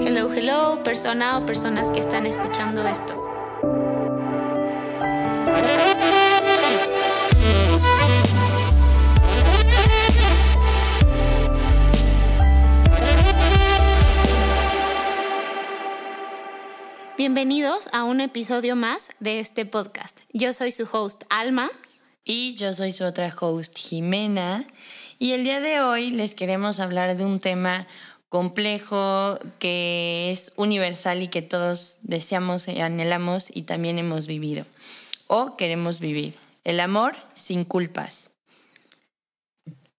Hello, hello, persona o personas que están escuchando esto. Bienvenidos a un episodio más de este podcast. Yo soy su host Alma. Y yo soy su otra host Jimena. Y el día de hoy les queremos hablar de un tema complejo que es universal y que todos deseamos y anhelamos y también hemos vivido o queremos vivir. El amor sin culpas.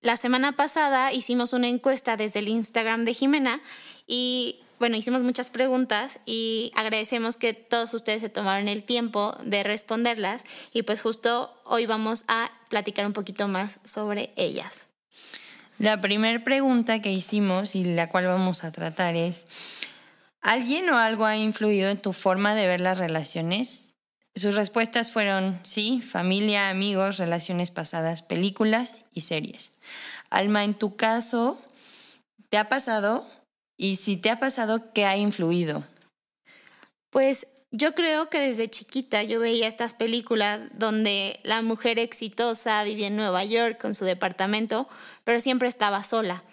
La semana pasada hicimos una encuesta desde el Instagram de Jimena y bueno, hicimos muchas preguntas y agradecemos que todos ustedes se tomaron el tiempo de responderlas y pues justo hoy vamos a platicar un poquito más sobre ellas. La primera pregunta que hicimos y la cual vamos a tratar es, ¿alguien o algo ha influido en tu forma de ver las relaciones? Sus respuestas fueron sí, familia, amigos, relaciones pasadas, películas y series. Alma, en tu caso, ¿te ha pasado? Y si te ha pasado, ¿qué ha influido? Pues yo creo que desde chiquita yo veía estas películas donde la mujer exitosa vivía en Nueva York con su departamento, pero siempre estaba sola.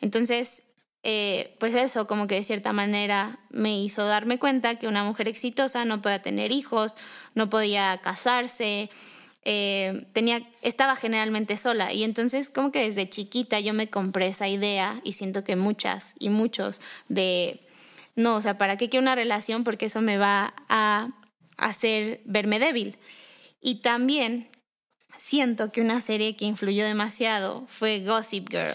Entonces, eh, pues eso, como que de cierta manera me hizo darme cuenta que una mujer exitosa no podía tener hijos, no podía casarse, eh, tenía, estaba generalmente sola. Y entonces como que desde chiquita yo me compré esa idea y siento que muchas y muchos de, no, o sea, ¿para qué quiero una relación? Porque eso me va a hacer verme débil. Y también siento que una serie que influyó demasiado fue Gossip Girl.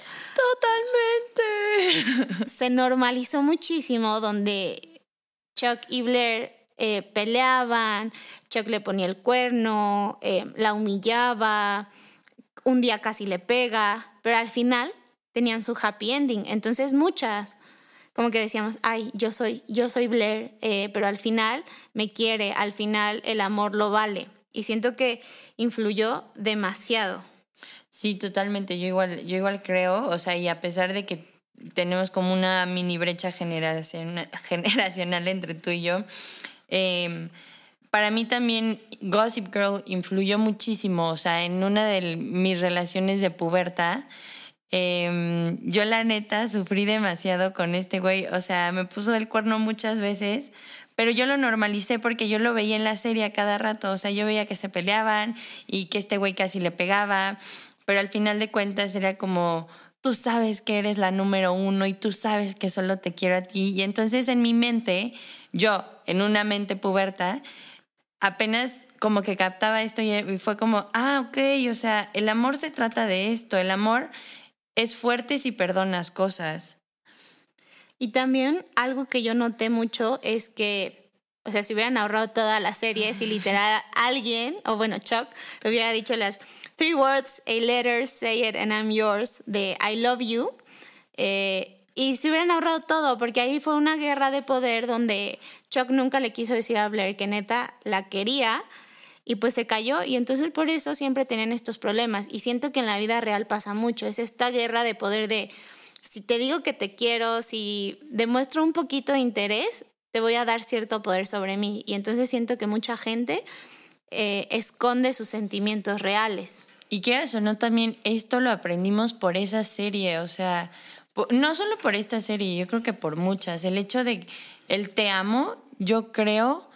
Totalmente. Se normalizó muchísimo donde Chuck y Blair eh, peleaban, Chuck le ponía el cuerno, eh, la humillaba, un día casi le pega, pero al final tenían su happy ending. Entonces muchas, como que decíamos, ay, yo soy, yo soy Blair, eh, pero al final me quiere, al final el amor lo vale. Y siento que influyó demasiado. Sí, totalmente. Yo igual, yo igual creo, o sea, y a pesar de que tenemos como una mini brecha generacional entre tú y yo, Em, para mí también Gossip Girl influyó muchísimo, o sea, en una de mis relaciones de puberta, em, yo la neta sufrí demasiado con este güey, o sea, me puso el cuerno muchas veces, pero yo lo normalicé porque yo lo veía en la serie a cada rato, o sea, yo veía que se peleaban y que este güey casi le pegaba, pero al final de cuentas era como, tú sabes que eres la número uno y tú sabes que solo te quiero a ti. Y entonces en mi mente, yo, en una mente puberta, apenas como que captaba esto y fue como, ah, ok, o sea, el amor se trata de esto, el amor es fuerte si perdonas cosas. Y también algo que yo noté mucho es que, o sea, si hubieran ahorrado toda la serie, si literal alguien, o bueno, Chuck, le hubiera dicho las Three Words, A Letter, Say It and I'm Yours de I Love You. Eh, y se hubieran ahorrado todo, porque ahí fue una guerra de poder donde Chuck nunca le quiso decir a Blair que neta la quería y pues se cayó y entonces por eso siempre tienen estos problemas y siento que en la vida real pasa mucho, es esta guerra de poder de si te digo que te quiero, si demuestro un poquito de interés, te voy a dar cierto poder sobre mí y entonces siento que mucha gente eh, esconde sus sentimientos reales. Y qué eso, no, también esto lo aprendimos por esa serie, o sea, no solo por esta serie, yo creo que por muchas. El hecho de el te amo, yo creo,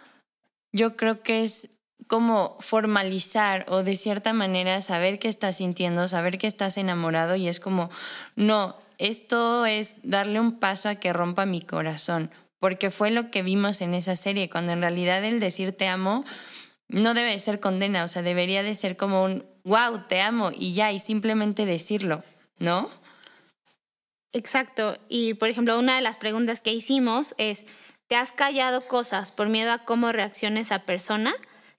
yo creo que es como formalizar o de cierta manera saber qué estás sintiendo, saber que estás enamorado y es como, no, esto es darle un paso a que rompa mi corazón, porque fue lo que vimos en esa serie, cuando en realidad el decir te amo no debe ser condena, o sea, debería de ser como un, wow, te amo y ya, y simplemente decirlo, ¿no? Exacto. Y por ejemplo, una de las preguntas que hicimos es, ¿te has callado cosas por miedo a cómo reaccione esa persona?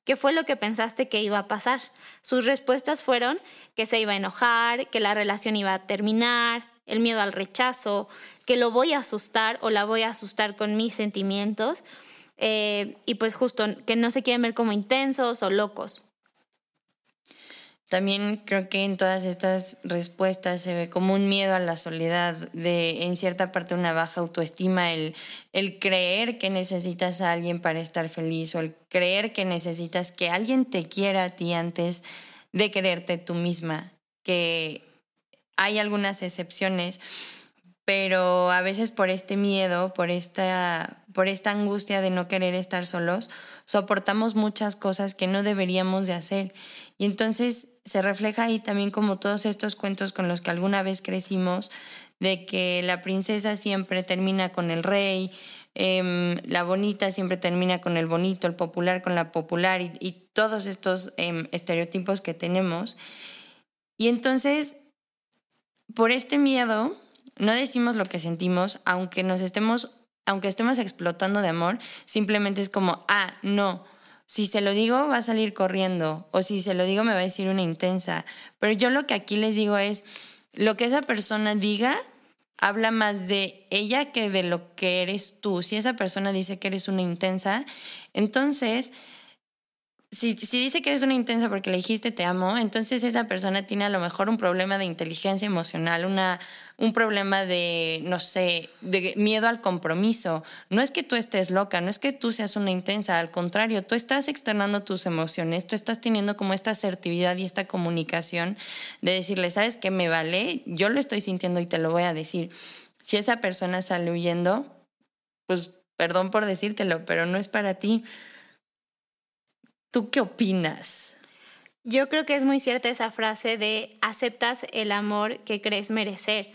¿Qué fue lo que pensaste que iba a pasar? Sus respuestas fueron que se iba a enojar, que la relación iba a terminar, el miedo al rechazo, que lo voy a asustar o la voy a asustar con mis sentimientos eh, y pues justo que no se quieren ver como intensos o locos. También creo que en todas estas respuestas se ve como un miedo a la soledad, de en cierta parte una baja autoestima, el, el creer que necesitas a alguien para estar feliz o el creer que necesitas que alguien te quiera a ti antes de quererte tú misma, que hay algunas excepciones, pero a veces por este miedo, por esta, por esta angustia de no querer estar solos, soportamos muchas cosas que no deberíamos de hacer. Y entonces se refleja ahí también como todos estos cuentos con los que alguna vez crecimos, de que la princesa siempre termina con el rey, em, la bonita siempre termina con el bonito, el popular con la popular y, todos estos em, estereotipos que tenemos. Y entonces, por este miedo, no decimos lo que sentimos, aunque nos estemos, aunque estemos explotando de amor, simplemente es como, ah, no, si se lo digo va a salir corriendo o si se lo digo me va a decir una intensa. Pero yo lo que aquí les digo es, lo que esa persona diga habla más de ella que de lo que eres tú. Si esa persona dice que eres una intensa, entonces, si, si dice que eres una intensa porque le dijiste te amo, entonces esa persona tiene a lo mejor un problema de inteligencia emocional, una un problema de, no sé, de miedo al compromiso. No es que tú estés loca, no es que tú seas una intensa, al contrario, tú estás externando tus emociones, tú estás teniendo como esta asertividad y esta comunicación de decirle, ¿sabes qué me vale? Yo lo estoy sintiendo y te lo voy a decir. Si esa persona sale huyendo, pues perdón por decírtelo, pero no es para ti. ¿Tú qué opinas? Yo creo que es muy cierta esa frase de aceptas el amor que crees merecer.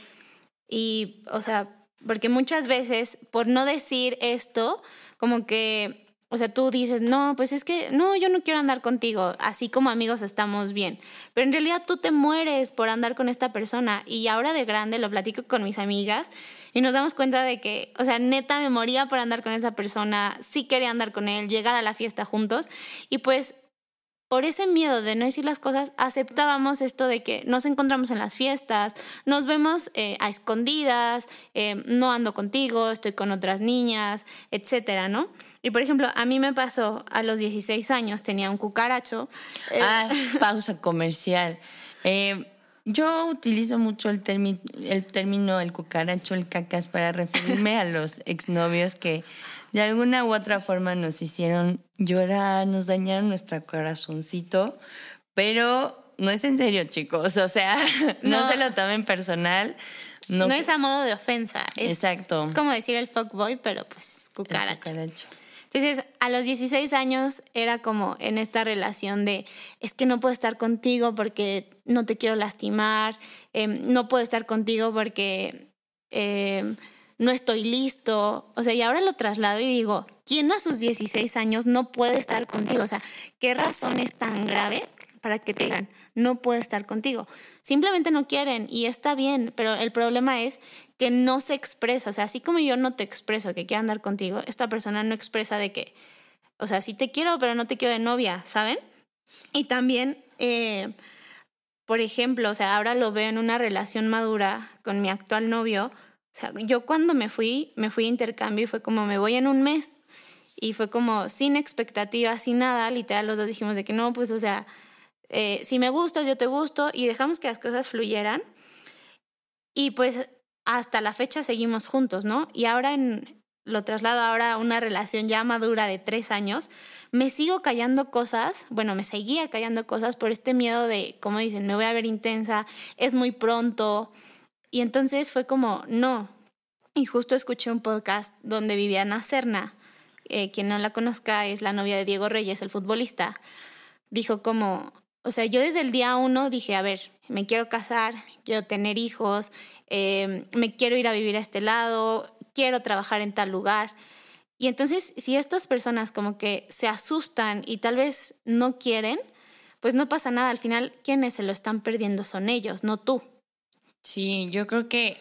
Y, o sea, porque muchas veces, por no decir esto, como que, o sea, tú dices, no, pues es que, no, yo no quiero andar contigo, así como amigos estamos bien. Pero en realidad tú te mueres por andar con esta persona. Y ahora de grande lo platico con mis amigas y nos damos cuenta de que, o sea, neta me moría por andar con esa persona, sí quería andar con él, llegar a la fiesta juntos. Y pues por ese miedo de no decir las cosas, aceptábamos esto de que nos encontramos en las fiestas, nos vemos eh, a escondidas, eh, no ando contigo, estoy con otras niñas, etcétera, ¿no? Y por ejemplo, a mí me pasó a los 16 años, tenía un cucaracho. Eh, ah, pausa comercial. yo utilizo mucho el, el término el cucaracho, el cacas, para referirme a los exnovios que de alguna u otra forma nos hicieron llorar, nos dañaron nuestro corazoncito, pero no es en serio, chicos, o sea, no, se lo tomen personal. No, es a modo de ofensa. Exacto. Como decir el fuckboy, pero pues cucaracho. Entonces, a los 16 años era como en esta relación de, es que no puedo estar contigo porque no te quiero lastimar, em, no puedo estar contigo porque em, no estoy listo. O sea, y ahora lo traslado y digo, ¿quién a sus 16 años no puede estar contigo? O sea, ¿qué razón es tan grave para que te digan, no puedo estar contigo? Simplemente no quieren y está bien, pero el problema es que no se expresa. O sea, así como yo no te expreso que quiero andar contigo, esta persona no expresa de que, o sea, sí te quiero, pero no te quiero de novia, ¿saben? Y también... Eh, por ejemplo, o sea, ahora lo veo en una relación madura con mi actual novio, o sea, yo cuando me fui, me fui a intercambio y fue como, me voy en un mes. Y fue como, sin expectativas, sin nada, literal, los dos dijimos de que no, pues, o sea, eh, si me gustas, yo te gusto, y dejamos que las cosas fluyeran. Y pues hasta la fecha seguimos juntos, ¿no? Y ahora en, lo traslado ahora a una relación ya madura de tres años, me sigo callando cosas, bueno, me seguía callando cosas por este miedo de, como dicen, me voy a ver intensa, es muy pronto, y entonces fue como, no. Y justo escuché un podcast donde Viviana Serna, eh, quien no la conozca, es la novia de Diego Reyes, el futbolista, dijo como, o sea, yo desde el día uno dije, a ver, me quiero casar, quiero tener hijos, eh, me quiero ir a vivir a este lado, quiero trabajar en tal lugar. Y entonces, si estas personas como que se asustan y tal vez no quieren, pues no pasa nada. Al final, quienes se lo están perdiendo son ellos, no tú. Sí, yo creo que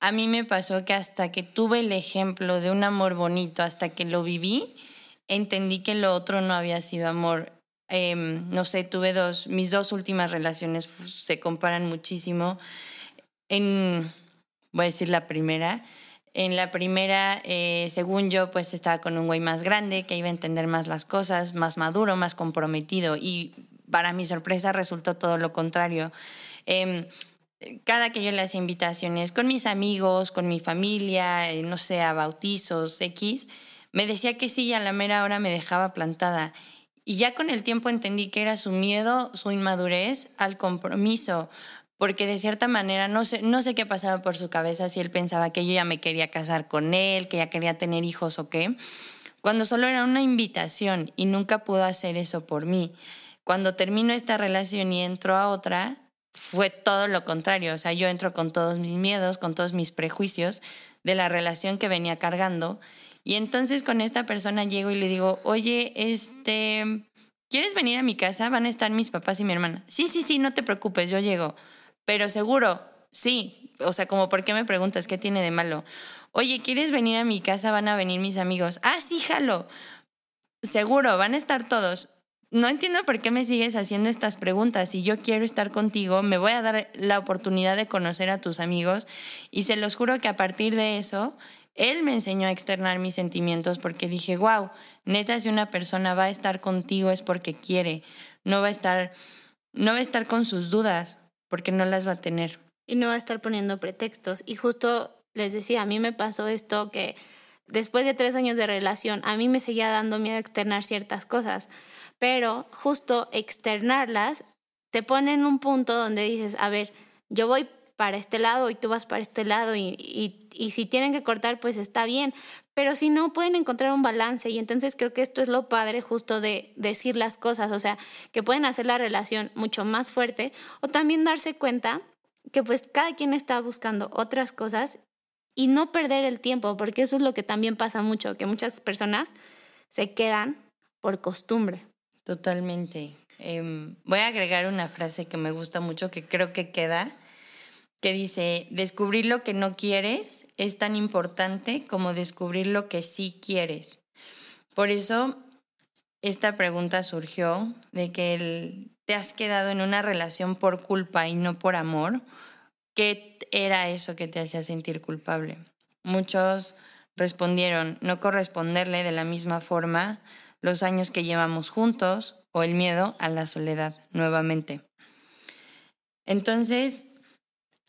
a mí me pasó que hasta que tuve el ejemplo de un amor bonito, hasta que lo viví, entendí que lo otro no había sido amor. Em, no sé, tuve dos, mis dos últimas relaciones se comparan muchísimo. En, voy a decir la primera. En la primera, eh, según yo, pues estaba con un güey más grande que iba a entender más las cosas, más maduro, más comprometido. Y para mi sorpresa resultó todo lo contrario. Em, cada que yo le hacía invitaciones con mis amigos, con mi familia, eh, no sé, a bautizos, X, me decía que sí y a la mera hora me dejaba plantada. Y ya con el tiempo entendí que era su miedo, su inmadurez al compromiso, porque de cierta manera no sé, no sé qué pasaba por su cabeza, si él pensaba que yo ya me quería casar con él, que ya quería tener hijos o qué, cuando solo era una invitación y nunca pudo hacer eso por mí. Cuando termino esta relación y entro a otra, fue todo lo contrario, o sea, yo entro con todos mis miedos, con todos mis prejuicios de la relación que venía cargando y entonces con esta persona llego y le digo, oye, este, ¿quieres venir a mi casa? Van a estar mis papás y mi hermana. Sí, sí, sí, no te preocupes, yo llego. Pero seguro, sí. O sea, como, ¿por qué me preguntas qué tiene de malo? Oye, ¿quieres venir a mi casa? Van a venir mis amigos. Ah, sí, jalo. Seguro, van a estar todos. No entiendo por qué me sigues haciendo estas preguntas. Si yo quiero estar contigo, me voy a dar la oportunidad de conocer a tus amigos y se los juro que a partir de eso él me enseñó a externar mis sentimientos porque dije, wow, neta, si una persona va a estar contigo es porque quiere, no va a estar, no va a estar con sus dudas porque no las va a tener. Y no va a estar poniendo pretextos. Y justo les decía, a mí me pasó esto que después de tres años de relación, a mí me seguía dando miedo externar ciertas cosas, pero justo externarlas te pone en un punto donde dices, a ver, yo voy para este lado y tú vas para este lado y, y, si tienen que cortar, pues está bien, pero si no, pueden encontrar un balance y entonces creo que esto es lo padre justo de decir las cosas, o sea, que pueden hacer la relación mucho más fuerte o también darse cuenta que pues cada quien está buscando otras cosas y no perder el tiempo, porque eso es lo que también pasa mucho, que muchas personas se quedan por costumbre. Totalmente. Em, voy a agregar una frase que me gusta mucho, que creo que queda que dice, descubrir lo que no quieres es tan importante como descubrir lo que sí quieres. Por eso esta pregunta surgió de que te has quedado en una relación por culpa y no por amor. ¿Qué era eso que te hacía sentir culpable? Muchos respondieron no corresponderle de la misma forma los años que llevamos juntos o el miedo a la soledad nuevamente. Entonces,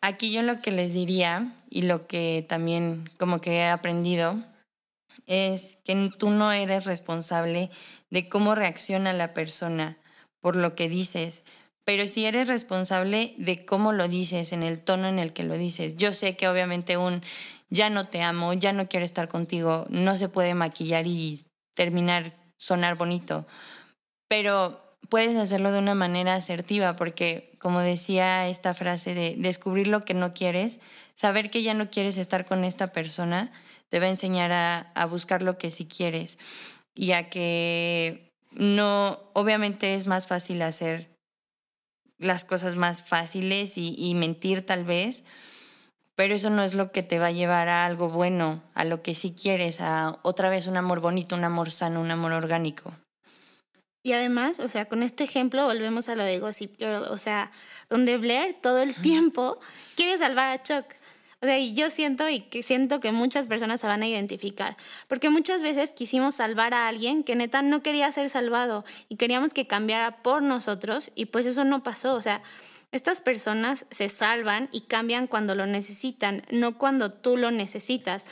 Aquí yo lo que les diría y lo que también como que he aprendido es que tú no eres responsable de cómo reacciona la persona por lo que dices, pero sí eres responsable de cómo lo dices, en el tono en el que lo dices. Yo sé que obviamente un ya no te amo, ya no quiero estar contigo, no se puede maquillar y terminar sonar bonito, pero puedes hacerlo de una manera asertiva, porque como decía esta frase de descubrir lo que no quieres, saber que ya no quieres estar con esta persona, te va a enseñar a, buscar lo que sí quieres y a que no, obviamente es más fácil hacer las cosas más fáciles y, y mentir tal vez, pero eso no es lo que te va a llevar a algo bueno, a lo que sí quieres, a otra vez un amor bonito, un amor sano, un amor orgánico. Y además, o sea, con este ejemplo volvemos a lo de Gossip Girl, o sea, donde Blair todo el tiempo quiere salvar a Chuck. O sea, y yo siento y que siento que muchas personas se van a identificar, porque muchas veces quisimos salvar a alguien que neta no quería ser salvado y queríamos que cambiara por nosotros y pues eso no pasó, o sea, estas personas se salvan y cambian cuando lo necesitan, no cuando tú lo necesitas.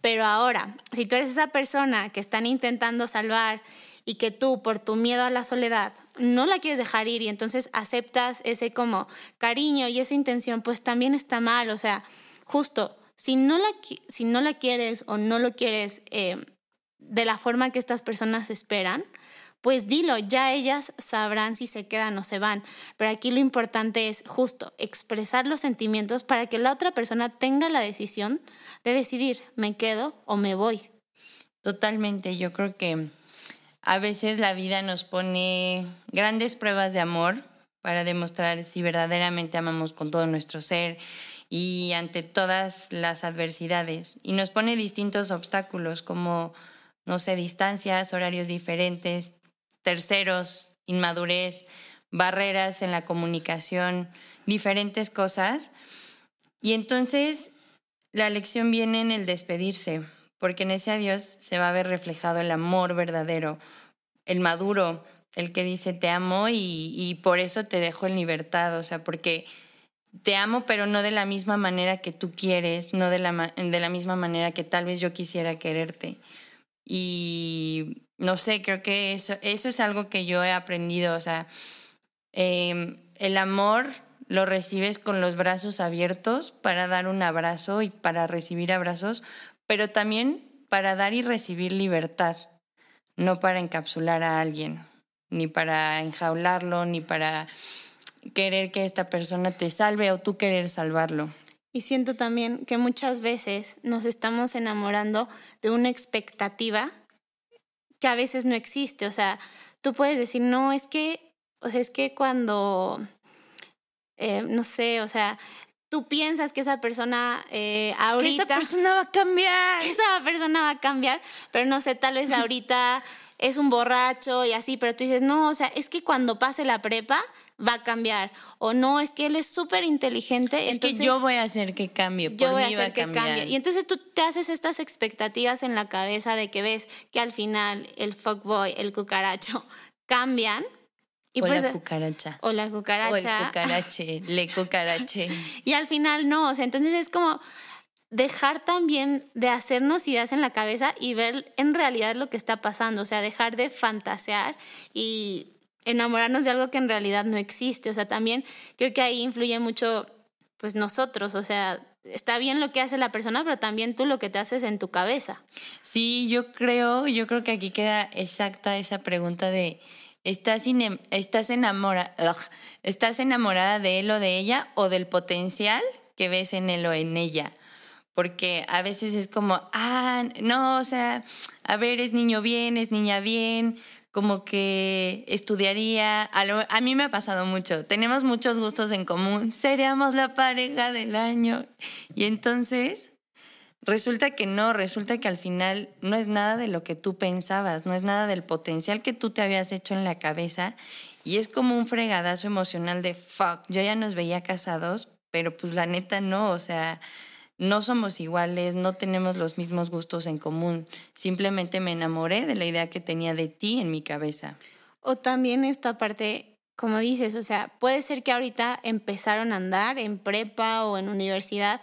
Pero ahora, si tú eres esa persona que están intentando salvar y que tú por tu miedo a la soledad no la quieres dejar ir y entonces aceptas ese como cariño y esa intención, pues también está mal. O sea, justo, si no la, si no la quieres o no lo quieres eh, de la forma que estas personas esperan, pues dilo, ya ellas sabrán si se quedan o se van. Pero aquí lo importante es justo expresar los sentimientos para que la otra persona tenga la decisión de decidir, me quedo o me voy. Totalmente, yo creo que a veces la vida nos pone grandes pruebas de amor para demostrar si verdaderamente amamos con todo nuestro ser y ante todas las adversidades. Y nos pone distintos obstáculos como, no sé, distancias, horarios diferentes, terceros, inmadurez, barreras en la comunicación, diferentes cosas. Y entonces la lección viene en el despedirse, porque en ese adiós se va a ver reflejado el amor verdadero, el maduro, el que dice te amo y, por eso te dejo en libertad, o sea, porque te amo, pero no de la misma manera que tú quieres, no de la, de la misma manera que tal vez yo quisiera quererte. Y no sé, creo que eso, eso es algo que yo he aprendido, o sea, em, el amor lo recibes con los brazos abiertos para dar un abrazo y para recibir abrazos, pero también para dar y recibir libertad, no para encapsular a alguien, ni para enjaularlo, ni para querer que esta persona te salve o tú querer salvarlo. Y siento también que muchas veces nos estamos enamorando de una expectativa que a veces no existe. O sea, tú puedes decir, no, es que, o sea, es que cuando, eh, no sé, o sea, tú piensas que esa persona eh, ahorita... Que esa persona va a cambiar. Que esa persona va a cambiar, pero no sé, tal vez ahorita es un borracho y así, pero tú dices, no, o sea, es que cuando pase la prepa va a cambiar. O no, es que él es súper inteligente. Es que yo voy a hacer que cambie. Por yo voy a hacer que cambie. Y entonces tú te haces estas expectativas en la cabeza de que ves que al final el fuckboy, el cucaracho, cambian. Y o pues, la cucaracha. O la cucaracha. O el cucarache, le cucarache. y al final no, o sea, entonces es como dejar también de hacernos ideas en la cabeza y ver en realidad lo que está pasando, o sea, dejar de fantasear y enamorarnos de algo que en realidad no existe. O sea, también creo que ahí influye mucho, pues nosotros, o sea, está bien lo que hace la persona, pero también tú lo que te haces en tu cabeza. Sí, yo creo, yo creo que aquí queda exacta esa pregunta de ¿estás, estás, enamorada, ¿estás enamorada de él o de ella o del potencial que ves en él o en ella? Porque a veces es como, ah, no, o sea, a ver, es niño bien, es niña bien, como que estudiaría. A, mí me ha pasado mucho. Tenemos muchos gustos en común. Seríamos la pareja del año. Y entonces resulta que no, resulta que al final no es nada de lo que tú pensabas, no es nada del potencial que tú te habías hecho en la cabeza. Y es como un fregadazo emocional de fuck. Yo ya nos veía casados, pero pues la neta no. O sea no somos iguales, no tenemos los mismos gustos en común. Simplemente me enamoré de la idea que tenía de ti en mi cabeza. O también esta parte, como dices, o sea, puede ser que ahorita empezaron a andar en prepa o en universidad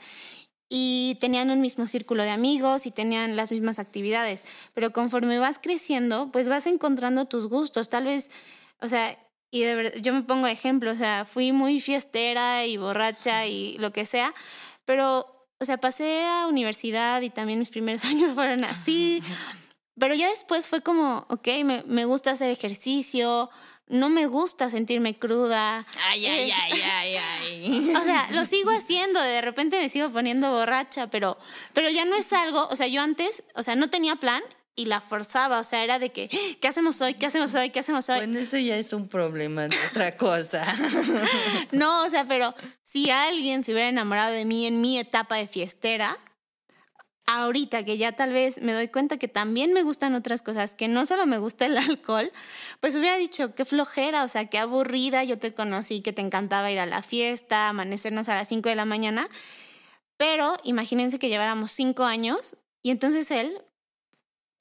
y tenían un mismo círculo de amigos y tenían las mismas actividades, pero conforme vas creciendo, pues vas encontrando tus gustos, tal vez, o sea, y de verdad, yo me pongo ejemplo, o sea, fui muy fiestera y borracha y lo que sea, pero o sea, pasé a universidad y también mis primeros años fueron así, pero ya después fue como, ok, me, me gusta hacer ejercicio, no me gusta sentirme cruda. Ay, ay, eh, ay, ay, ay. o sea, lo sigo haciendo, de repente me sigo poniendo borracha, pero, pero ya no es algo, o sea, yo antes, o sea, no tenía plan y la forzaba, o sea, era de que, ¿qué hacemos hoy? ¿Qué hacemos hoy? ¿Qué hacemos hoy? Bueno, eso ya es un problema de otra cosa. no, o sea, pero si alguien se hubiera enamorado de mí en mi etapa de fiestera, ahorita que ya tal vez me doy cuenta que también me gustan otras cosas, que no solo me gusta el alcohol, pues hubiera dicho, qué flojera, o sea, qué aburrida, yo te conocí, que te encantaba ir a la fiesta, amanecernos a las 5 de la mañana, pero imagínense que lleváramos 5 años y entonces él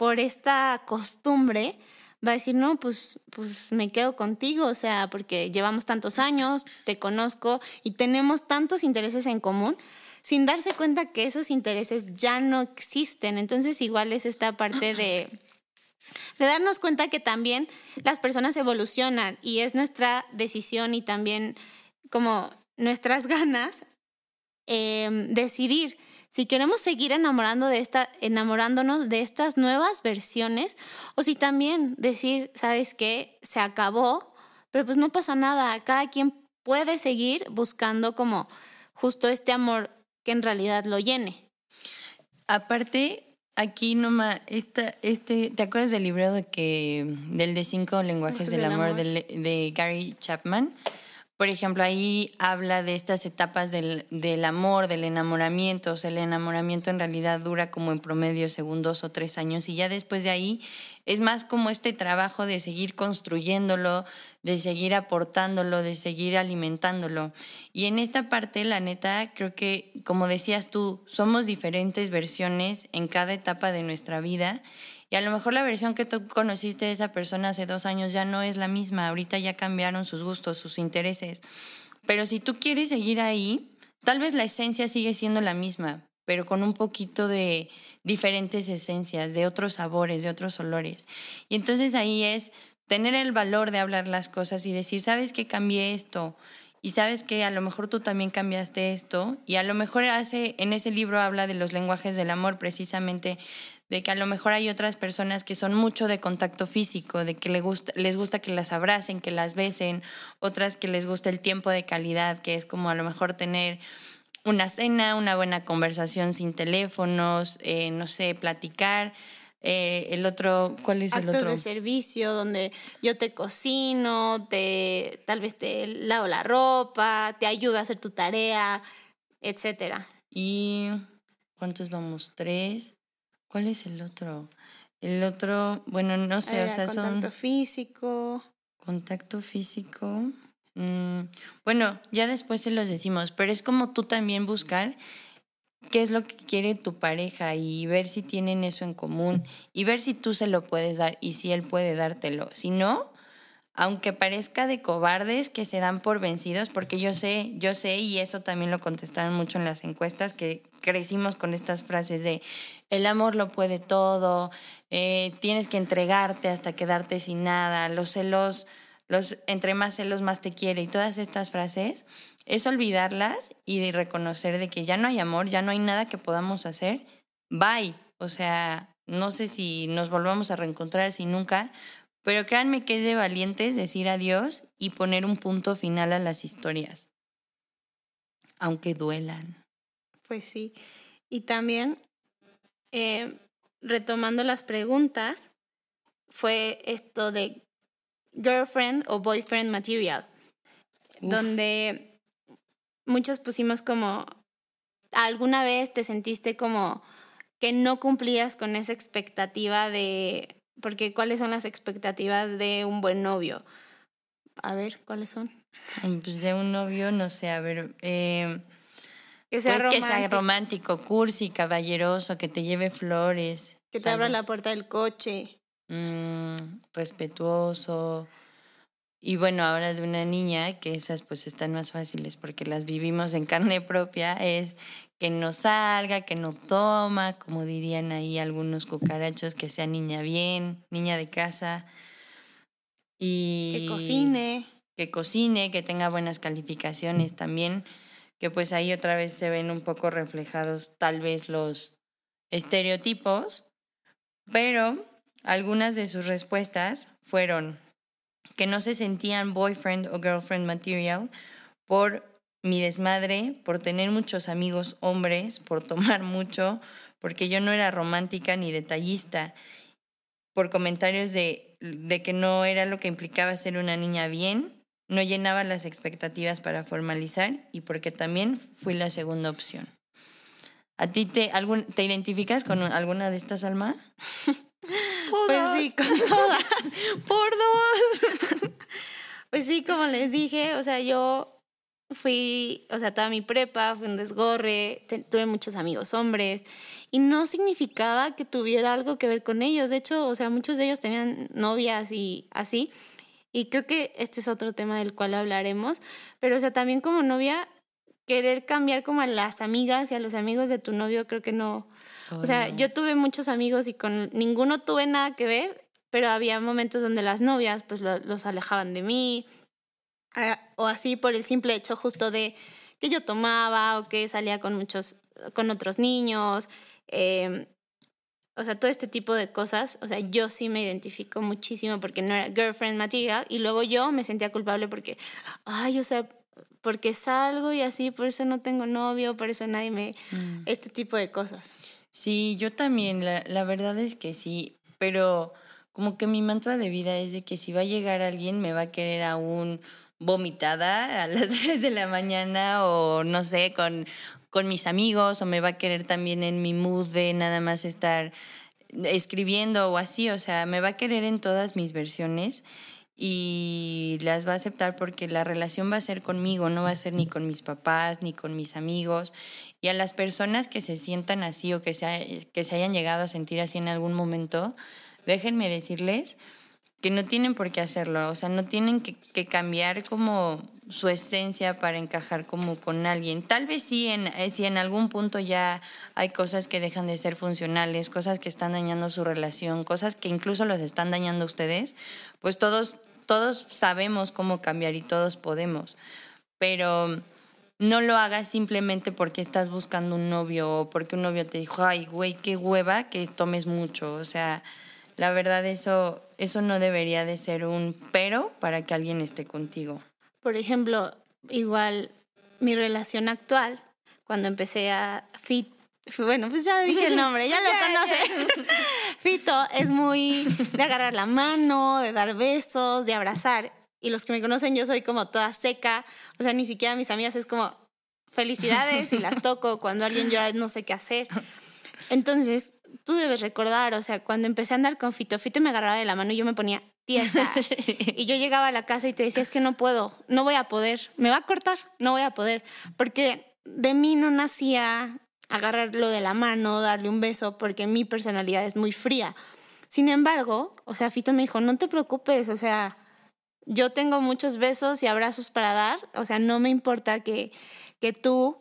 por esta costumbre, va a decir, no, pues, pues me quedo contigo, o sea, porque llevamos tantos años, te conozco y tenemos tantos intereses en común, sin darse cuenta que esos intereses ya no existen. Entonces igual es esta parte de, de darnos cuenta que también las personas evolucionan y es nuestra decisión y también como nuestras ganas eh, decidir si queremos seguir enamorando de esta, enamorándonos de estas nuevas versiones o si también decir, ¿sabes qué? Se acabó, pero pues no pasa nada, cada quien puede seguir buscando como justo este amor que en realidad lo llene. Aparte, aquí nomás, esta, este, ¿te acuerdas del libro de que, del de cinco lenguajes del, amor, de Gary Chapman? Por ejemplo, ahí habla de estas etapas del, del, amor, del enamoramiento. O sea, el enamoramiento en realidad dura como en promedio según dos o tres años y ya después de ahí es más como este trabajo de seguir construyéndolo, de seguir aportándolo, de seguir alimentándolo. Y en esta parte, la neta, creo que, como decías tú, somos diferentes versiones en cada etapa de nuestra vida. Y a lo mejor la versión que tú conociste de esa persona hace dos años ya no es la misma. Ahorita ya cambiaron sus gustos, sus intereses. Pero si tú quieres seguir ahí, tal vez la esencia sigue siendo la misma, pero con un poquito de diferentes esencias, de otros sabores, de otros olores. Y entonces ahí es tener el valor de hablar las cosas y decir, sabes que cambié esto y sabes que a lo mejor tú también cambiaste esto y a lo mejor hace en ese libro habla de los lenguajes del amor precisamente de que a lo mejor hay otras personas que son mucho de contacto físico, de que les gusta, les gusta que las abracen, que las besen, otras que les gusta el tiempo de calidad, que es como a lo mejor tener una cena, una buena conversación sin teléfonos, eh, no sé, platicar. Eh, el otro, ¿cuál es el otro? Actos de servicio donde yo te cocino, te, tal vez te lavo la ropa, te ayudo a hacer tu tarea, etcétera. ¿Y cuántos vamos? ¿Tres? ¿Cuál es el otro? El otro, bueno, no sé, o sea, son... Contacto físico. Contacto físico. Mm, bueno, ya después se los decimos, pero es como tú también buscar qué es lo que quiere tu pareja y ver si tienen eso en común y ver si tú se lo puedes dar y si él puede dártelo. Si no, aunque parezca de cobardes que se dan por vencidos, porque yo sé, yo sé, y eso también lo contestaron mucho en las encuestas, que crecimos con estas frases de el amor lo puede todo, eh, tienes que entregarte hasta quedarte sin nada, los celos los entre más celos más te quiere y todas estas frases, es olvidarlas y reconocer de que ya no hay amor, ya no hay nada que podamos hacer. Bye. O sea, no sé si nos volvamos a reencontrar, si nunca, pero créanme que es de valientes decir adiós y poner un punto final a las historias, aunque duelan. Pues sí. Y también, eh, retomando las preguntas, fue esto de girlfriend o boyfriend material, donde muchos pusimos como, alguna vez te sentiste como que no cumplías con esa expectativa de, porque ¿cuáles son las expectativas de un buen novio? A ver, ¿cuáles son? Mm, pues de un novio, no sé, a ver, eh, que, sea romántico. que sea romántico, cursi, caballeroso, que te lleve flores. Que te abra la puerta del coche. Mm, respetuoso. Y bueno, ahora de una niña, que esas pues están más fáciles porque las vivimos en carne propia, es que no salga, que no toma, como dirían ahí algunos cucarachos, que sea niña bien, niña de casa. Y que cocine. Que cocine, que tenga buenas calificaciones también, que pues ahí otra vez se ven un poco reflejados tal vez los estereotipos, pero algunas de sus respuestas fueron que no se sentían boyfriend o girlfriend material por mi desmadre, por tener muchos amigos hombres, por tomar mucho, porque yo no era romántica ni detallista, por comentarios de, de que no era lo que implicaba ser una niña bien, no llenaba las expectativas para formalizar y porque también fui la segunda opción. ¿A ti te, algún, te identificas con alguna de estas, Alma? Pues sí, con todas. Por dos. pues sí, como les dije, o sea, yo fui, o sea, toda mi prepa, fui un desgorre, tuve muchos amigos hombres y no significaba que tuviera algo que ver con ellos. De hecho, o sea, muchos de ellos tenían novias y así. Y creo que este es otro tema del cual hablaremos. Pero, o sea, también como novia, querer cambiar como a las amigas y a los amigos de tu novio, creo que no, o sea, yo tuve muchos amigos y con ninguno tuve nada que ver, pero había momentos donde las novias pues los alejaban de mí, ah, o así por el simple hecho justo de que yo tomaba o que salía con muchos, con otros niños, em, o sea, todo este tipo de cosas, o sea, yo sí me identifico muchísimo porque no era girlfriend material y luego yo me sentía culpable porque, ay, o sea, porque salgo y así, por eso no tengo novio, por eso nadie me... Mm. Este tipo de cosas. Sí, yo también, la, la verdad es que sí, pero como que mi mantra de vida es de que si va a llegar alguien me va a querer aún vomitada a las 3 de la mañana o no sé, con, con mis amigos o me va a querer también en mi mood de nada más estar escribiendo o así, o sea, me va a querer en todas mis versiones y las va a aceptar porque la relación va a ser conmigo, no va a ser ni con mis papás, ni con mis amigos. Y a las personas que se sientan así o que se, que se hayan llegado a sentir así en algún momento, déjenme decirles que no tienen por qué hacerlo, o sea, no tienen que, cambiar como su esencia para encajar como con alguien. Tal vez sí, en, eh, si en algún punto ya hay cosas que dejan de ser funcionales, cosas que están dañando su relación, cosas que incluso los están dañando a ustedes, pues todos, todos sabemos cómo cambiar y todos podemos. Pero no lo hagas simplemente porque estás buscando un novio o porque un novio te dijo, ay, güey, qué hueva que tomes mucho. O sea, la verdad eso, eso no debería de ser un pero para que alguien esté contigo. Por ejemplo, igual mi relación actual, cuando empecé a fit, bueno, pues ya dije el nombre, ya lo conocen. Fito es muy de agarrar la mano, de dar besos, de abrazar. Y los que me conocen, yo soy como toda seca. O sea, ni siquiera mis amigas es como felicidades y las toco. Cuando alguien llora, no sé qué hacer. Entonces, tú debes recordar, o sea, cuando empecé a andar con Fito, Fito me agarraba de la mano y yo me ponía tiesa. y yo llegaba a la casa y te decía, es que no puedo, no voy a poder, me va a cortar, no voy a poder, porque de mí no nacía agarrarlo de la mano, darle un beso, porque mi personalidad es muy fría. Sin embargo, o sea, Fito me dijo, no te preocupes, o sea, yo tengo muchos besos y abrazos para dar, o sea, no me importa que, que tú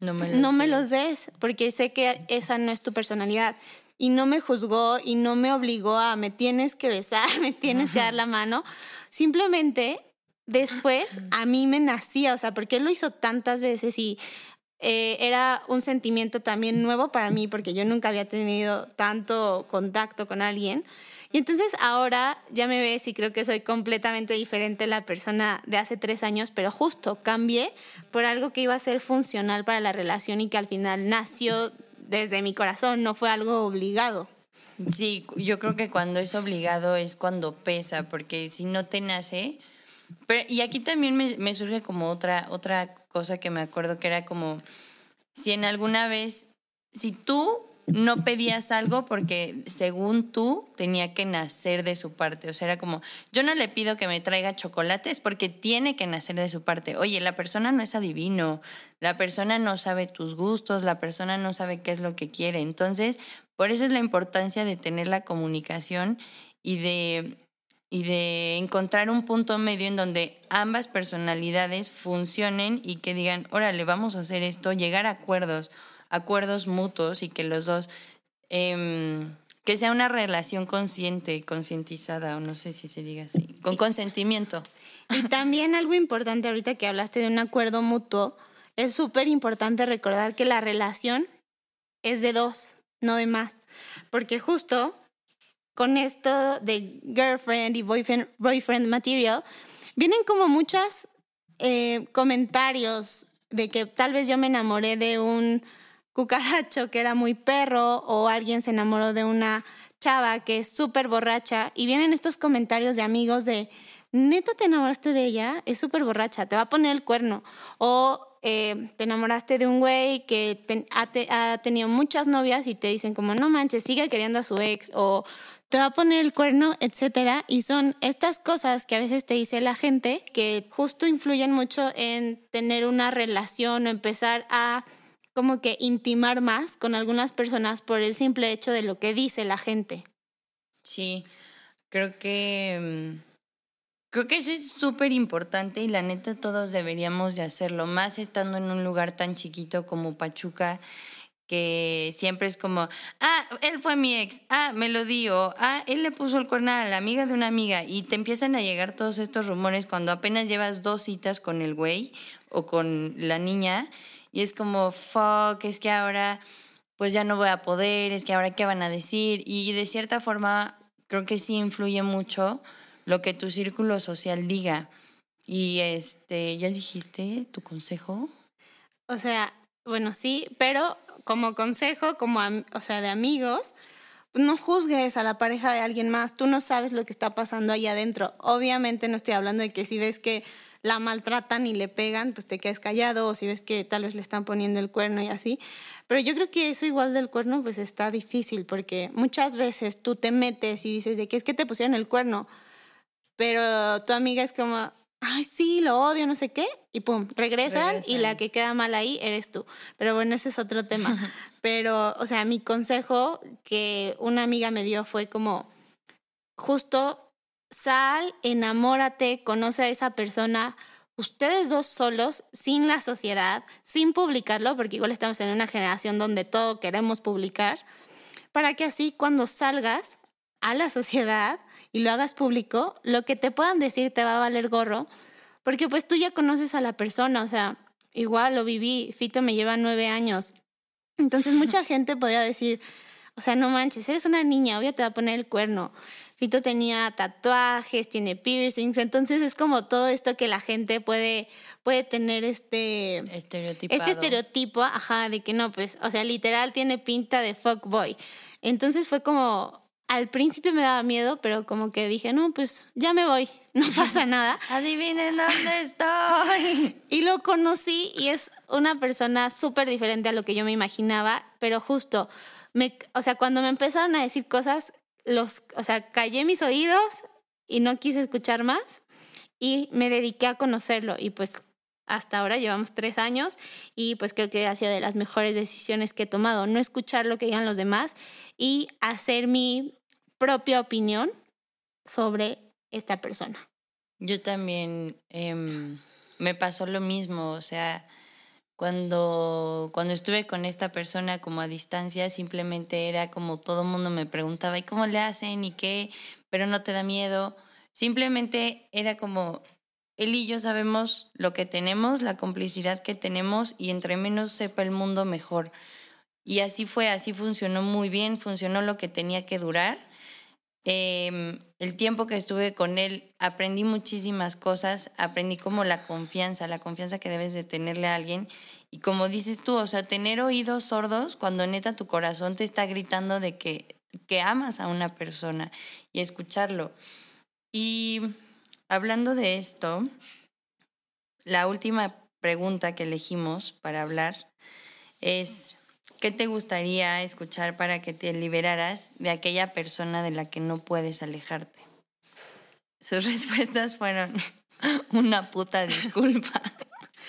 no me, los, no me los des, porque sé que esa no es tu personalidad. Y no me juzgó y no me obligó a me tienes que besar, me tienes que dar la mano. Simplemente después a mí me nacía, o sea, porque él lo hizo tantas veces y eh, era un sentimiento también nuevo para mí, porque yo nunca había tenido tanto contacto con alguien. Y entonces ahora ya me ves y creo que soy completamente diferente la persona de hace tres años, pero justo cambié por algo que iba a ser funcional para la relación y que al final nació desde mi corazón, no fue algo obligado. Sí, yo creo que cuando es obligado es cuando pesa, porque si no te nace... y aquí también me, me surge como otra, otra cosa que me acuerdo que era como, si en alguna vez, si tú no pedías algo porque según tú tenía que nacer de su parte. O sea, era como, yo no le pido que me traiga chocolates porque tiene que nacer de su parte. Oye, la persona no es adivino, la persona no sabe tus gustos, la persona no sabe qué es lo que quiere. Entonces, por eso es la importancia de tener la comunicación y de y de encontrar un punto medio en donde ambas personalidades funcionen y que digan, órale, vamos a hacer esto, llegar a acuerdos acuerdos mutuos y que los dos, em, que sea una relación consciente, concientizada, o no sé si se diga así, con consentimiento. Y también algo importante ahorita que hablaste de un acuerdo mutuo, es súper importante recordar que la relación es de dos, no de más, porque justo con esto de girlfriend y boyfriend, boyfriend material, vienen como muchos eh, comentarios de que tal vez yo me enamoré de un cucaracho que era muy perro o alguien se enamoró de una chava que es súper borracha y vienen estos comentarios de amigos de, neta te enamoraste de ella, es súper borracha, te va a poner el cuerno. O eh, te enamoraste de un güey que ha, tenido muchas novias y te dicen como, no manches, sigue queriendo a su ex o te va a poner el cuerno, etcétera. Y son estas cosas que a veces te dice la gente que justo influyen mucho en tener una relación o empezar a como que intimar más con algunas personas por el simple hecho de lo que dice la gente. Sí, creo que mm, creo que eso es súper importante y la neta todos deberíamos de hacerlo, más estando en un lugar tan chiquito como Pachuca que siempre es como, ah, él fue mi ex, ah, me lo dio, ah, él le puso el cuerno a la amiga de una amiga y te empiezan a llegar todos estos rumores cuando apenas llevas dos citas con el güey o con la niña y es como, fuck, es que ahora pues ya no voy a poder, es que ahora qué van a decir. Y de cierta forma creo que sí influye mucho lo que tu círculo social diga. Y este, ¿ya dijiste tu consejo? O sea, bueno, sí, pero como consejo, como, o sea, de amigos, no juzgues a la pareja de alguien más. Tú no sabes lo que está pasando ahí adentro. Obviamente no estoy hablando de que si ves que la maltratan y le pegan, pues te quedas callado o si ves que tal vez le están poniendo el cuerno y así. Pero yo creo que eso igual del cuerno pues está difícil porque muchas veces tú te metes y dices de que es que te pusieron el cuerno, pero tu amiga es como, ay, sí, lo odio, no sé qué, y pum, regresan, y la que queda mal ahí eres tú. Pero bueno, ese es otro tema. Pero, o sea, mi consejo que una amiga me dio fue como, justo sal, enamórate, conoce a esa persona, ustedes dos solos, sin la sociedad, sin publicarlo, porque igual estamos en una generación donde todo queremos publicar, para que así cuando salgas a la sociedad y lo hagas público, lo que te puedan decir te va a valer gorro, porque pues tú ya conoces a la persona, o sea, igual lo viví, Fito me lleva nueve años, entonces mucha gente podría decir, o sea, no manches, eres una niña, obvio te va a poner el cuerno. Fito tenía tatuajes, tiene piercings, entonces es como todo esto que la gente puede, puede tener este este estereotipo, ajá, de que no, pues, o sea, literal tiene pinta de fuckboy. Entonces fue como, al principio me daba miedo, pero como que dije, no, pues ya me voy, no pasa nada. Adivinen dónde estoy. y lo conocí y es una persona súper diferente a lo que yo me imaginaba, pero justo, me, o sea, cuando me empezaron a decir cosas, los, o sea, callé mis oídos y no quise escuchar más y me dediqué a conocerlo y pues hasta ahora llevamos tres años y pues creo que ha sido de las mejores decisiones que he tomado, no escuchar lo que digan los demás y hacer mi propia opinión sobre esta persona. Yo también em, me pasó lo mismo, o sea, cuando, cuando estuve con esta persona como a distancia, simplemente era como todo el mundo me preguntaba, ¿y cómo le hacen? ¿Y qué? Pero no te da miedo. Simplemente era como, él y yo sabemos lo que tenemos, la complicidad que tenemos y entre menos sepa el mundo mejor. Y así fue, así funcionó muy bien, funcionó lo que tenía que durar Em, el tiempo que estuve con él aprendí muchísimas cosas, aprendí como la confianza, la confianza que debes de tenerle a alguien y como dices tú, o sea, tener oídos sordos cuando neta tu corazón te está gritando de que, que amas a una persona y escucharlo. Y hablando de esto, la última pregunta que elegimos para hablar es, ¿Qué te gustaría escuchar para que te liberaras de aquella persona de la que no puedes alejarte? Sus respuestas fueron una puta disculpa,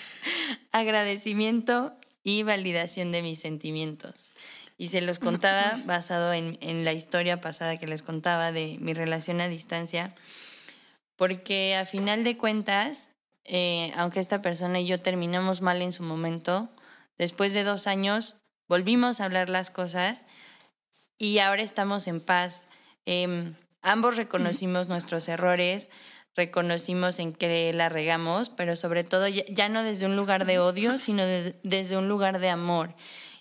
agradecimiento y validación de mis sentimientos. Y se los contaba basado en, en, la historia pasada que les contaba de mi relación a distancia, porque a final de cuentas, eh, aunque esta persona y yo terminamos mal en su momento, después de dos años volvimos a hablar las cosas y ahora estamos en paz. Em, ambos reconocimos nuestros errores, reconocimos en que la regamos, pero sobre todo ya, no desde un lugar de odio, sino desde un lugar de amor.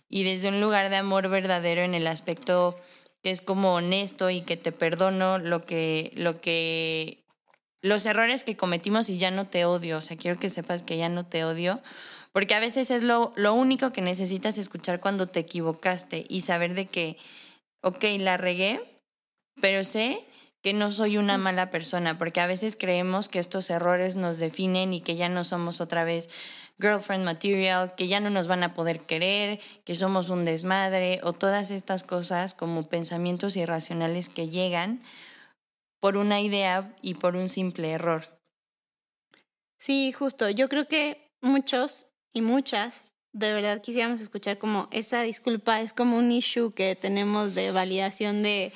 Y desde un lugar de amor verdadero en el aspecto que es como honesto y que te perdono lo que, lo que, los errores que cometimos y ya no te odio. O sea, quiero que sepas que ya no te odio porque a veces es lo, lo único que necesitas escuchar cuando te equivocaste y saber de que, ok, la regué, pero sé que no soy una mala persona, porque a veces creemos que estos errores nos definen y que ya no somos otra vez girlfriend material, que ya no nos van a poder querer, que somos un desmadre o todas estas cosas como pensamientos irracionales que llegan por una idea y por un simple error. Sí, justo. Yo creo que muchos y muchas, de verdad quisiéramos escuchar como esa disculpa es como un issue que tenemos de validación de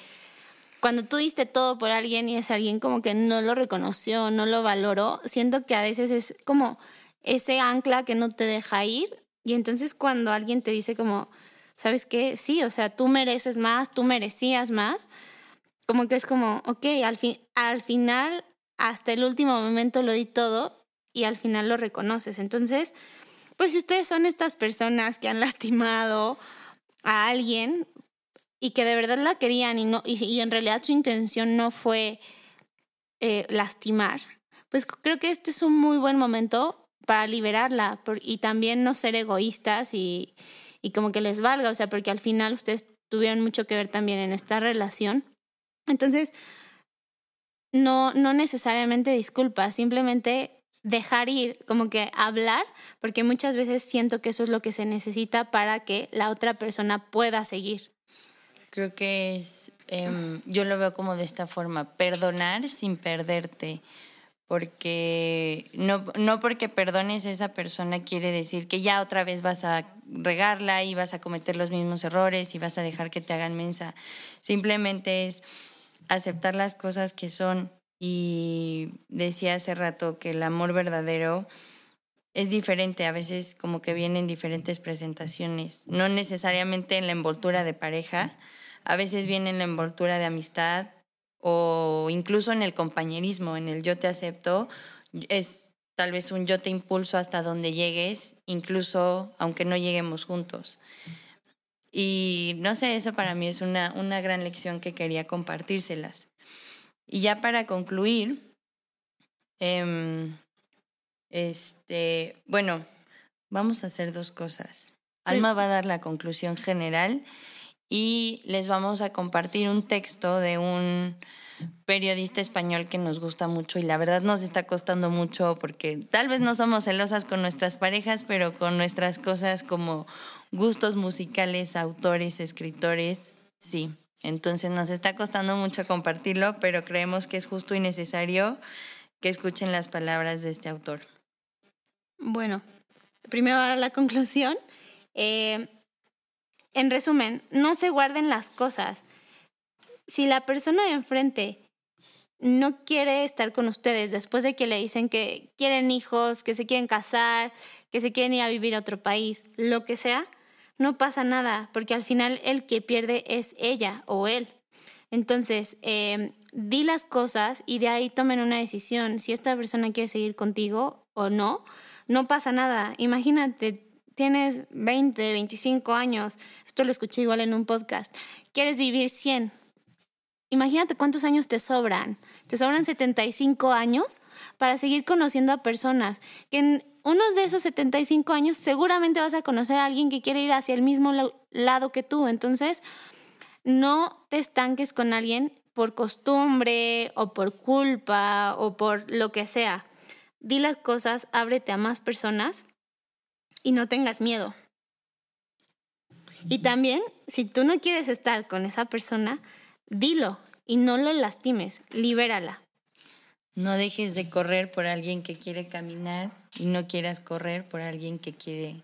cuando tú diste todo por alguien y es alguien como que no lo reconoció, no lo valoró, siento que a veces es como ese ancla que no te deja ir y entonces cuando alguien te dice como, ¿sabes qué? Sí, o sea, tú mereces más, tú merecías más, como que es como, ok, al, fin, al final, hasta el último momento lo di todo y al final lo reconoces. Entonces, pues si ustedes son estas personas que han lastimado a alguien y que de verdad la querían y, no, y, en realidad su intención no fue eh, lastimar, pues creo que este es un muy buen momento para liberarla y también no ser egoístas y, y como que les valga, o sea, porque al final ustedes tuvieron mucho que ver también en esta relación. Entonces, no, no necesariamente disculpas, simplemente dejar ir, como que hablar, porque muchas veces siento que eso es lo que se necesita para que la otra persona pueda seguir. Creo que es, em, yo lo veo como de esta forma, perdonar sin perderte, porque no, no porque perdones a esa persona quiere decir que ya otra vez vas a regarla y vas a cometer los mismos errores y vas a dejar que te hagan mensa. Simplemente es aceptar las cosas que son y decía hace rato que el amor verdadero es diferente, a veces como que viene en diferentes presentaciones, no necesariamente en la envoltura de pareja, a veces viene en la envoltura de amistad o incluso en el compañerismo, en el yo te acepto, es tal vez un yo te impulso hasta donde llegues, incluso aunque no lleguemos juntos. Y no sé, eso para mí es una, una gran lección que quería compartírselas. Y ya para concluir, em, este, bueno, vamos a hacer dos cosas. Alma va a dar la conclusión general y les vamos a compartir un texto de un periodista español que nos gusta mucho y la verdad nos está costando mucho porque tal vez no somos celosas con nuestras parejas, pero con nuestras cosas como gustos musicales, autores, escritores, sí. Entonces nos está costando mucho compartirlo, pero creemos que es justo y necesario que escuchen las palabras de este autor. Bueno, primero la conclusión. Eh, en resumen, no se guarden las cosas. Si la persona de enfrente no quiere estar con ustedes después de que le dicen que quieren hijos, que se quieren casar, que se quieren ir a vivir a otro país, lo que sea, no pasa nada, porque al final el que pierde es ella o él. Entonces, eh, di las cosas y de ahí tomen una decisión. Si esta persona quiere seguir contigo o no, no pasa nada. Imagínate, tienes 20, 25 años, esto lo escuché igual en un podcast, quieres vivir 100. Imagínate cuántos años te sobran. Te sobran 75 años para seguir conociendo a personas que unos de esos 75 años seguramente vas a conocer a alguien que quiere ir hacia el mismo lado que tú. Entonces, no te estanques con alguien por costumbre o por culpa o por lo que sea. Di las cosas, ábrete a más personas y no tengas miedo. Y también, si tú no quieres estar con esa persona, dilo y no lo lastimes, libérala. No dejes de correr por alguien que quiere caminar y no quieras correr por alguien que quiere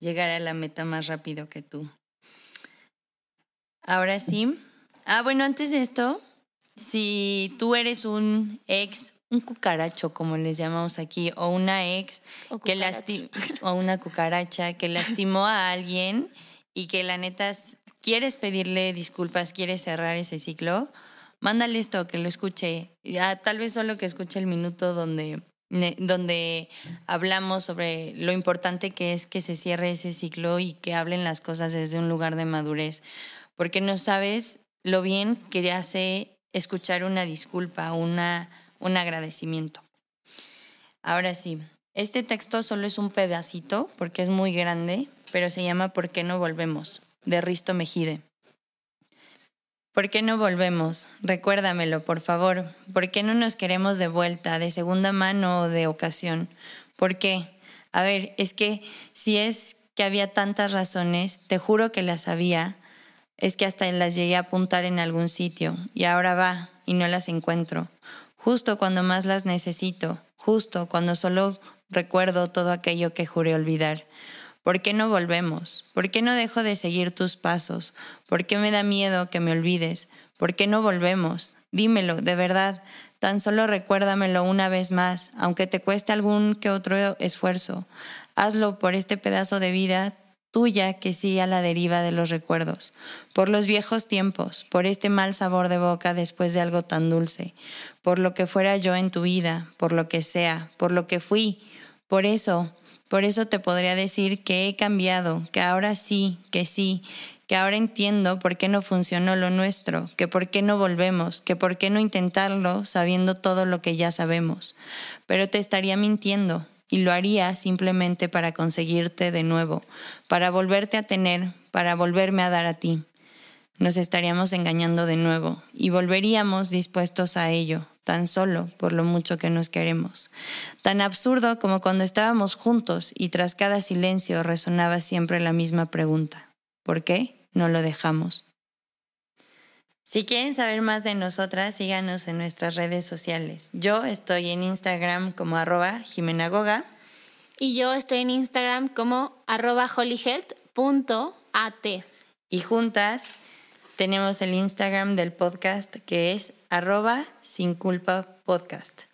llegar a la meta más rápido que tú. Ahora sí. Ah, bueno, antes de esto, si tú eres un ex, un cucaracho, como les llamamos aquí, o una ex que lastimó, o una cucaracha que lastimó a alguien y que la neta quieres pedirle disculpas, quieres cerrar ese ciclo, mándale esto, que lo escuche. Ya, tal vez solo que escuche el minuto donde, donde hablamos sobre lo importante que es que se cierre ese ciclo y que hablen las cosas desde un lugar de madurez. Porque no sabes lo bien que hace escuchar una disculpa, una, un agradecimiento. Ahora sí, este texto solo es un pedacito porque es muy grande, pero se llama ¿Por qué no volvemos? de Risto Mejide. ¿Por qué no volvemos? Recuérdamelo, por favor. ¿Por qué no nos queremos de vuelta, de segunda mano o de ocasión? ¿Por qué? A ver, es que si es que había tantas razones, te juro que las había, es que hasta las llegué a apuntar en algún sitio y ahora va y no las encuentro. Justo cuando más las necesito, justo cuando solo recuerdo todo aquello que juré olvidar. ¿Por qué no volvemos? ¿Por qué no dejo de seguir tus pasos? ¿Por qué me da miedo que me olvides? ¿Por qué no volvemos? Dímelo, de verdad. Tan solo recuérdamelo una vez más, aunque te cueste algún que otro esfuerzo. Hazlo por este pedazo de vida tuya que sigue a la deriva de los recuerdos, por los viejos tiempos, por este mal sabor de boca después de algo tan dulce, por lo que fuera yo en tu vida, por lo que sea, por lo que fui. Por eso, por eso te podría decir que he cambiado, que ahora sí, que sí, que ahora entiendo por qué no funcionó lo nuestro, que por qué no volvemos, que por qué no intentarlo sabiendo todo lo que ya sabemos. Pero te estaría mintiendo y lo haría simplemente para conseguirte de nuevo, para volverte a tener, para volverme a dar a ti. Nos estaríamos engañando de nuevo y volveríamos dispuestos a ello, tan solo por lo mucho que nos queremos. Tan absurdo como cuando estábamos juntos y tras cada silencio resonaba siempre la misma pregunta. ¿Por qué no lo dejamos? Si quieren saber más de nosotras, síganos en nuestras redes sociales. Yo estoy en Instagram como arroba jimenagoga. Y yo estoy en Instagram como arroba holyhealth.at. Y juntas tenemos el Instagram del podcast que es arroba sin culpa podcast.